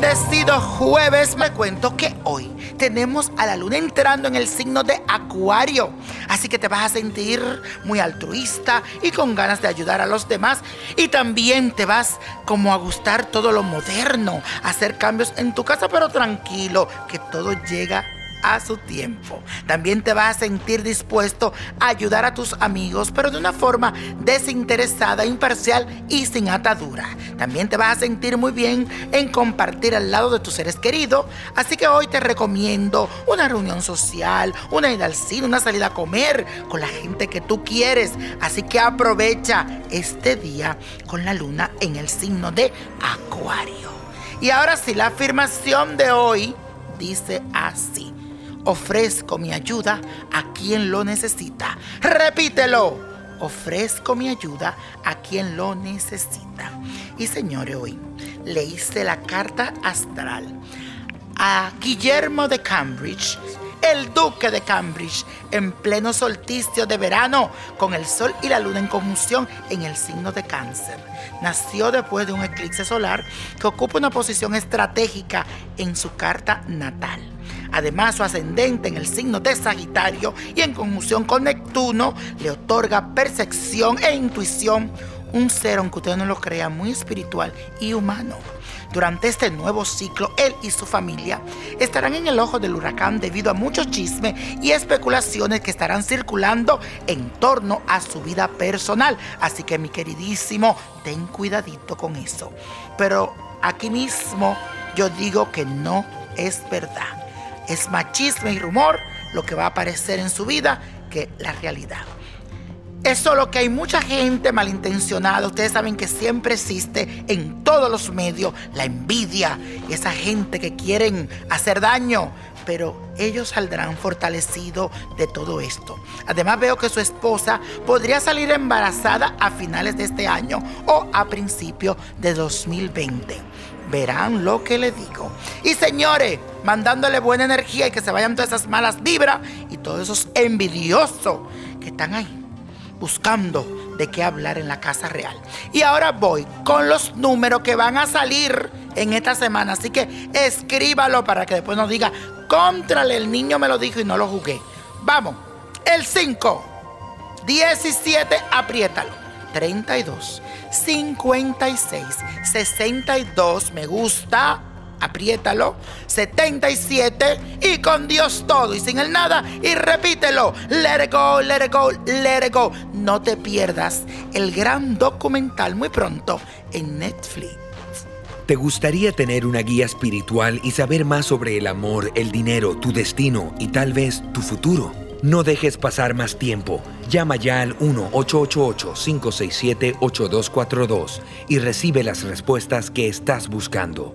querido jueves, me cuento que hoy tenemos a la luna entrando en el signo de Acuario. Así que te vas a sentir muy altruista y con ganas de ayudar a los demás. Y también te vas como a gustar todo lo moderno, hacer cambios en tu casa, pero tranquilo, que todo llega a su tiempo. También te vas a sentir dispuesto a ayudar a tus amigos, pero de una forma desinteresada, imparcial y sin atadura. También te vas a sentir muy bien en compartir al lado de tus seres queridos. Así que hoy te recomiendo una reunión social, una ida al cine, una salida a comer con la gente que tú quieres. Así que aprovecha este día con la luna en el signo de Acuario. Y ahora sí, la afirmación de hoy dice así ofrezco mi ayuda a quien lo necesita. Repítelo. Ofrezco mi ayuda a quien lo necesita. Y señores, hoy le hice la carta astral a Guillermo de Cambridge, el duque de Cambridge, en pleno solsticio de verano, con el sol y la luna en conjunción en el signo de cáncer. Nació después de un eclipse solar que ocupa una posición estratégica en su carta natal. Además, su ascendente en el signo de Sagitario y en conjunción con Neptuno le otorga percepción e intuición, un ser, aunque usted no lo crea, muy espiritual y humano. Durante este nuevo ciclo, él y su familia estarán en el ojo del huracán debido a muchos chismes y especulaciones que estarán circulando en torno a su vida personal. Así que mi queridísimo, ten cuidadito con eso. Pero aquí mismo yo digo que no es verdad es machismo y rumor lo que va a aparecer en su vida que la realidad. Es solo que hay mucha gente malintencionada. Ustedes saben que siempre existe en todos los medios la envidia y esa gente que quieren hacer daño. Pero ellos saldrán fortalecidos de todo esto. Además veo que su esposa podría salir embarazada a finales de este año o a principios de 2020 verán lo que le digo. Y señores, mandándole buena energía y que se vayan todas esas malas vibras y todos esos envidiosos que están ahí buscando de qué hablar en la casa real. Y ahora voy con los números que van a salir en esta semana. Así que escríbalo para que después nos diga, contrale, el niño me lo dijo y no lo jugué. Vamos, el 5, 17, apriétalo. 32, 56, 62, me gusta, apriétalo, 77 y con Dios todo y sin el nada y repítelo, let it go, let it go, let it go. No te pierdas el gran documental muy pronto en Netflix. ¿Te gustaría tener una guía espiritual y saber más sobre el amor, el dinero, tu destino y tal vez tu futuro? No dejes pasar más tiempo. Llama ya al 1-888-567-8242 y recibe las respuestas que estás buscando.